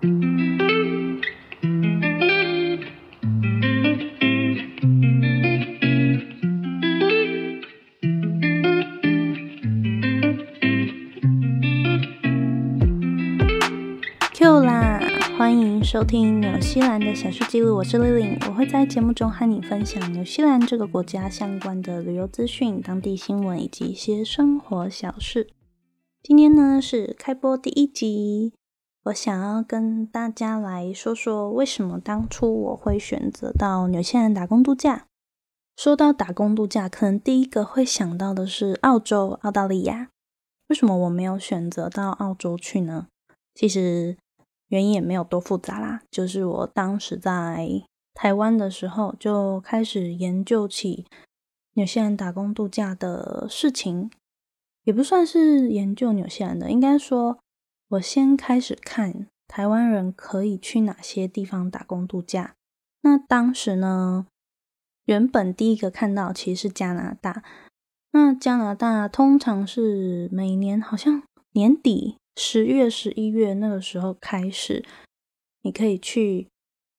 Q 啦！欢迎收听纽西兰的小事记录，我是 Lily，我会在节目中和你分享纽西兰这个国家相关的旅游资讯、当地新闻以及一些生活小事。今天呢是开播第一集，我想要跟大家来说说为什么当初我会选择到纽西兰打工度假。说到打工度假，可能第一个会想到的是澳洲、澳大利亚。为什么我没有选择到澳洲去呢？其实。原因也没有多复杂啦，就是我当时在台湾的时候就开始研究起纽西兰打工度假的事情，也不算是研究纽西兰的，应该说我先开始看台湾人可以去哪些地方打工度假。那当时呢，原本第一个看到其实是加拿大，那加拿大通常是每年好像年底。十月、十一月那个时候开始，你可以去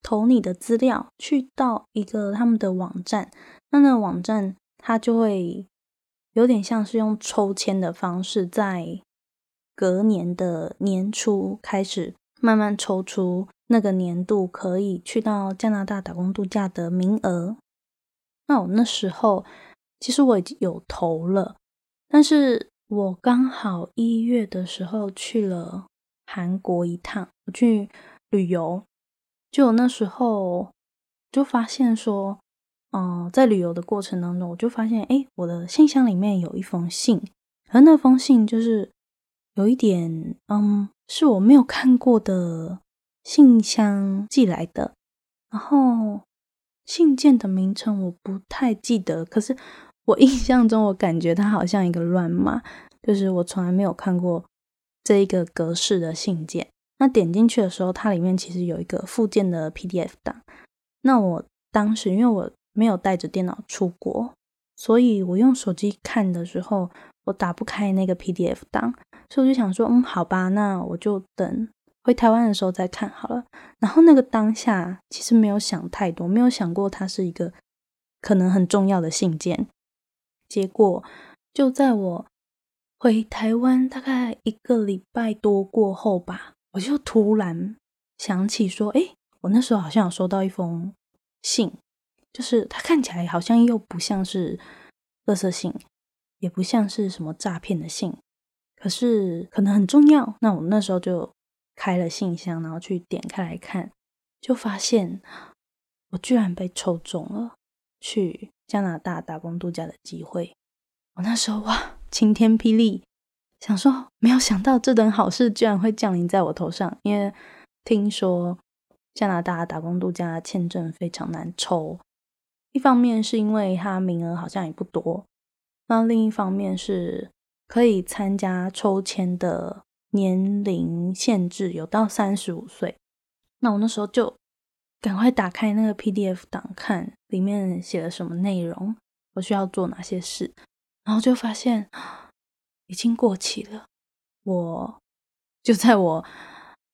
投你的资料，去到一个他们的网站。那那个网站它就会有点像是用抽签的方式，在隔年的年初开始慢慢抽出那个年度可以去到加拿大打工度假的名额。那我那时候其实我已经有投了，但是。我刚好一月的时候去了韩国一趟，我去旅游，就那时候就发现说，嗯，在旅游的过程当中，我就发现，哎，我的信箱里面有一封信，而那封信就是有一点，嗯，是我没有看过的信箱寄来的，然后信件的名称我不太记得，可是。我印象中，我感觉它好像一个乱码，就是我从来没有看过这一个格式的信件。那点进去的时候，它里面其实有一个附件的 PDF 档。那我当时因为我没有带着电脑出国，所以我用手机看的时候，我打不开那个 PDF 档，所以我就想说，嗯，好吧，那我就等回台湾的时候再看好了。然后那个当下其实没有想太多，没有想过它是一个可能很重要的信件。结果就在我回台湾大概一个礼拜多过后吧，我就突然想起说：“哎，我那时候好像有收到一封信，就是它看起来好像又不像是垃圾信，也不像是什么诈骗的信，可是可能很重要。那我那时候就开了信箱，然后去点开来看，就发现我居然被抽中了，去。”加拿大打工度假的机会，我那时候哇，晴天霹雳，想说没有想到这等好事居然会降临在我头上。因为听说加拿大打工度假签证非常难抽，一方面是因为它名额好像也不多，那另一方面是可以参加抽签的年龄限制有到三十五岁。那我那时候就。赶快打开那个 PDF 档，看里面写了什么内容，我需要做哪些事，然后就发现已经过期了。我就在我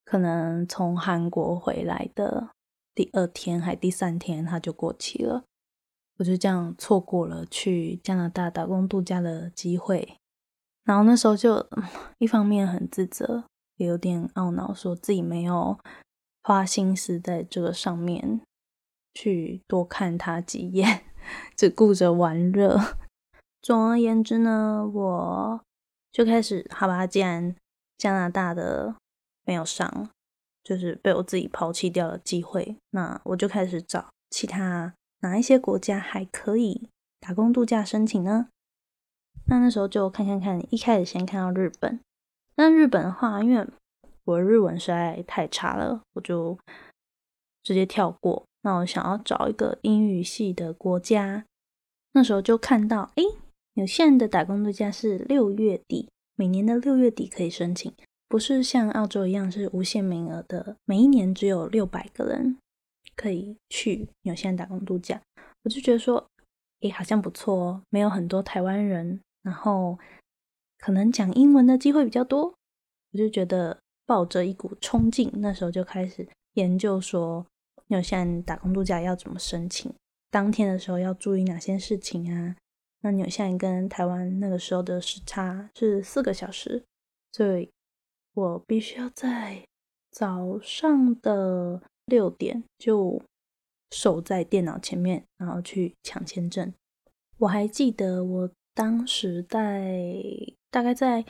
可能从韩国回来的第二天还第三天，它就过期了。我就这样错过了去加拿大打工度假的机会。然后那时候就一方面很自责，也有点懊恼，说自己没有。花心思在这个上面去多看他几眼，只顾着玩乐。总而言之呢，我就开始好吧，既然加拿大的没有上，就是被我自己抛弃掉了机会，那我就开始找其他哪一些国家还可以打工度假申请呢？那那时候就看看看，一开始先看到日本。那日本的话，因为我日文实在太差了，我就直接跳过。那我想要找一个英语系的国家，那时候就看到，哎，有限的打工度假是六月底，每年的六月底可以申请，不是像澳洲一样是无限名额的，每一年只有六百个人可以去有限打工度假。我就觉得说，哎，好像不错哦，没有很多台湾人，然后可能讲英文的机会比较多，我就觉得。抱着一股冲劲，那时候就开始研究说，有现打工度假要怎么申请，当天的时候要注意哪些事情啊？那纽西兰跟台湾那个时候的时差是四个小时，所以我必须要在早上的六点就守在电脑前面，然后去抢签证。我还记得我当时在大概在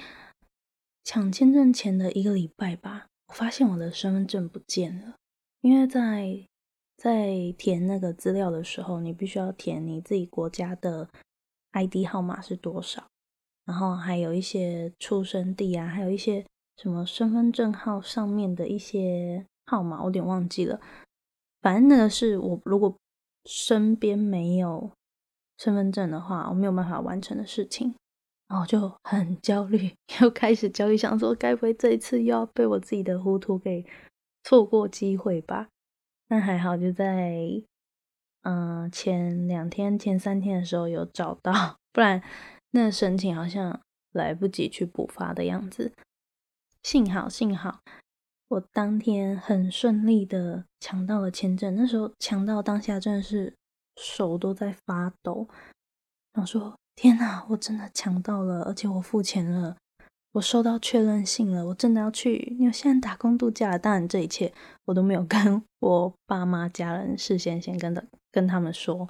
抢签证前的一个礼拜吧，我发现我的身份证不见了，因为在在填那个资料的时候，你必须要填你自己国家的。ID 号码是多少？然后还有一些出生地啊，还有一些什么身份证号上面的一些号码，我有点忘记了。反正那个是我如果身边没有身份证的话，我没有办法完成的事情，然后就很焦虑，又开始焦虑，想说该不会这一次又要被我自己的糊涂给错过机会吧？但还好，就在。嗯，前两天、前三天的时候有找到，不然那申请好像来不及去补发的样子。幸好，幸好我当天很顺利的抢到了签证。那时候抢到当下真的是手都在发抖，想说天哪，我真的抢到了，而且我付钱了。我收到确认信了，我真的要去。纽西兰打工度假，当然这一切我都没有跟我爸妈家人事先先跟的跟他们说，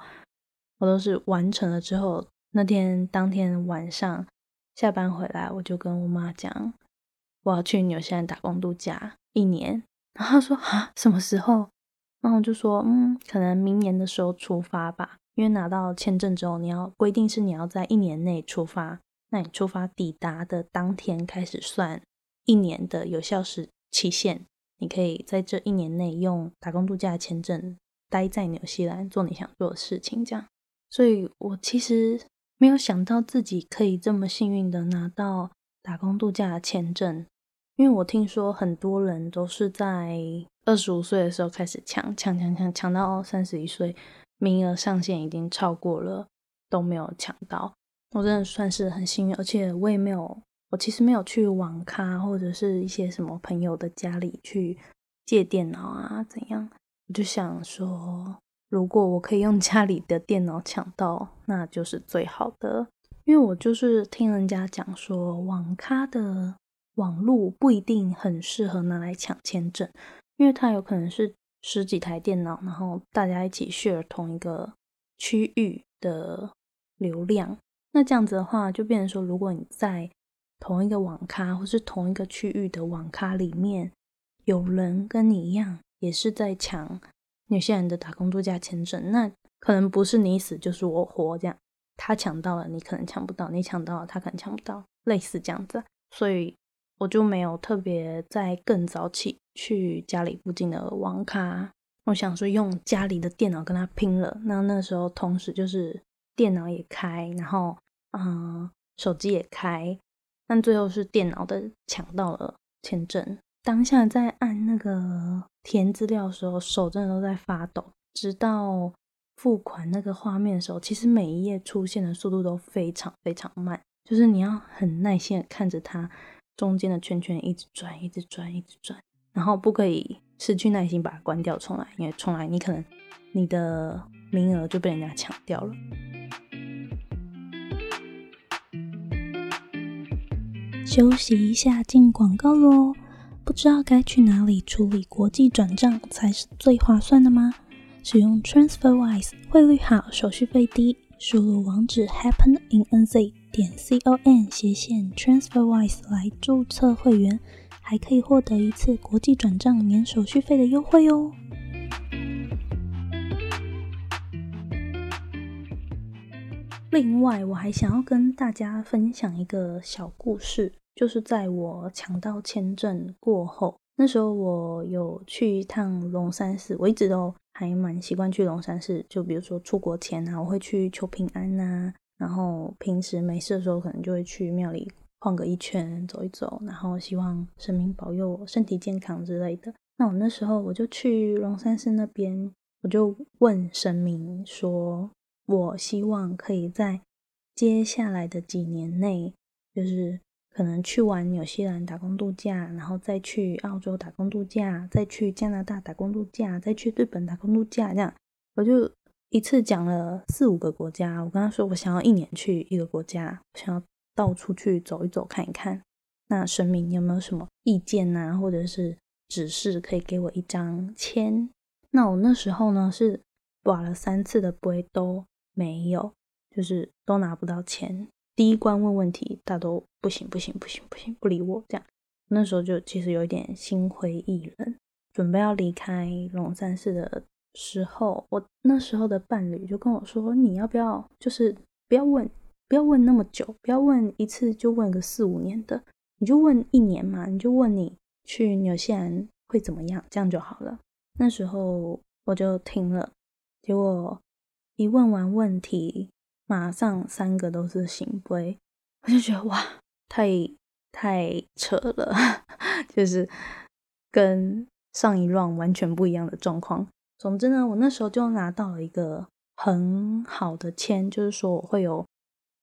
我都是完成了之后，那天当天晚上下班回来，我就跟我妈讲，我要去纽西兰打工度假一年。然后说啊，什么时候？然后我就说，嗯，可能明年的时候出发吧。因为拿到签证之后，你要规定是你要在一年内出发。那你出发抵达的当天开始算一年的有效时期限，你可以在这一年内用打工度假签证待在纽西兰做你想做的事情。这样，所以我其实没有想到自己可以这么幸运的拿到打工度假签证，因为我听说很多人都是在二十五岁的时候开始抢抢抢抢抢到三十一岁，名额上限已经超过了，都没有抢到。我真的算是很幸运，而且我也没有，我其实没有去网咖或者是一些什么朋友的家里去借电脑啊，怎样？我就想说，如果我可以用家里的电脑抢到，那就是最好的。因为我就是听人家讲说，网咖的网络不一定很适合拿来抢签证，因为它有可能是十几台电脑，然后大家一起 share 同一个区域的流量。那这样子的话，就变成说，如果你在同一个网咖或是同一个区域的网咖里面，有人跟你一样，也是在抢有些人的打工度假签证，那可能不是你死就是我活，这样他抢到了，你可能抢不到；你抢到了，他可能抢不到，类似这样子。所以我就没有特别在更早起去家里附近的网咖，我想说用家里的电脑跟他拼了。那那时候同时就是电脑也开，然后。嗯，手机也开，但最后是电脑的抢到了签证。当下在按那个填资料的时候，手真的都在发抖。直到付款那个画面的时候，其实每一页出现的速度都非常非常慢，就是你要很耐心的看着它中间的圈圈一直转，一直转，一直转，然后不可以失去耐心把它关掉重来，因为重来你可能你的名额就被人家抢掉了。休息一下，进广告喽！不知道该去哪里处理国际转账才是最划算的吗？使用 TransferWise，汇率好，手续费低。输入网址 happeninNZ 点 com 斜线 TransferWise 来注册会员，还可以获得一次国际转账免手续费的优惠哦。另外，我还想要跟大家分享一个小故事，就是在我抢到签证过后，那时候我有去一趟龙山寺，我一直都还蛮习惯去龙山寺，就比如说出国前啊，我会去求平安呐，然后平时没事的时候，可能就会去庙里晃个一圈，走一走，然后希望神明保佑我身体健康之类的。那我那时候我就去龙山寺那边，我就问神明说。我希望可以在接下来的几年内，就是可能去完纽西兰打工度假，然后再去澳洲打工度假，再去加拿大打工度假，再去日本打工度假，这样我就一次讲了四五个国家。我跟他说，我想要一年去一个国家，我想要到处去走一走，看一看。那神明有没有什么意见呐，或者是指示，可以给我一张签？那我那时候呢是挂了三次的杯都没有，就是都拿不到签。第一关问问题，他都不行不行不行不行，不理我这样。那时候就其实有一点心灰意冷，准备要离开龙山寺的时候，我那时候的伴侣就跟我说：“你要不要就是不要问，不要问那么久，不要问一次就问个四五年的，你就问一年嘛，你就问你去纽西兰会怎么样，这样就好了。”那时候我就听了，结果一问完问题。马上三个都是醒杯，我就觉得哇，太太扯了，就是跟上一乱完全不一样的状况。总之呢，我那时候就拿到了一个很好的签，就是说我会有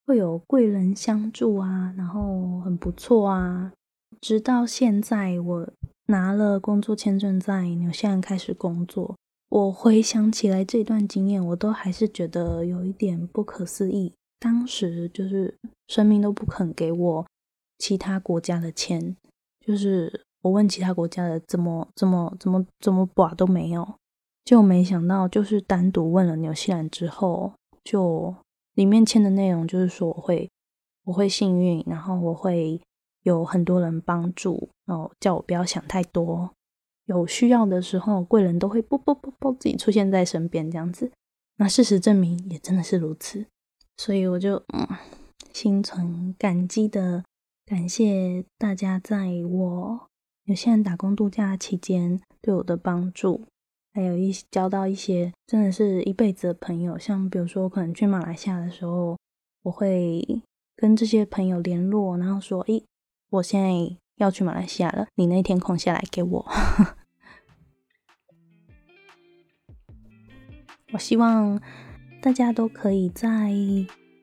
会有贵人相助啊，然后很不错啊。直到现在，我拿了工作签证，在纽西兰开始工作。我回想起来这段经验，我都还是觉得有一点不可思议。当时就是生命都不肯给我其他国家的签，就是我问其他国家的怎么怎么怎么怎么把都没有，就没想到就是单独问了纽西兰之后，就里面签的内容就是说我会我会幸运，然后我会有很多人帮助，然后叫我不要想太多。有需要的时候，贵人都会啵啵啵啵自己出现在身边，这样子。那事实证明也真的是如此，所以我就嗯，心存感激的感谢大家在我有些人打工度假期间对我的帮助，还有一交到一些真的是一辈子的朋友。像比如说，我可能去马来西亚的时候，我会跟这些朋友联络，然后说：“诶，我现在。”要去马来西亚了，你那天空下来给我。我希望大家都可以在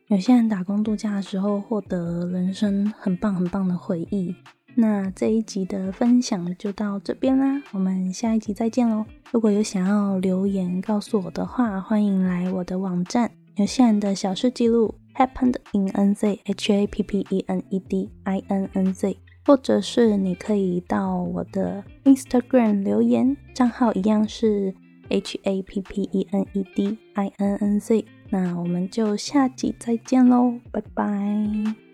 有些人打工度假的时候获得人生很棒很棒的回忆。那这一集的分享就到这边啦，我们下一集再见喽！如果有想要留言告诉我的话，欢迎来我的网站有些人的小事记录 happened in n z h a p p e n e d i n n z。或者是你可以到我的 Instagram 留言，账号一样是 H A P P E N E D I N N Z。那我们就下集再见喽，拜拜。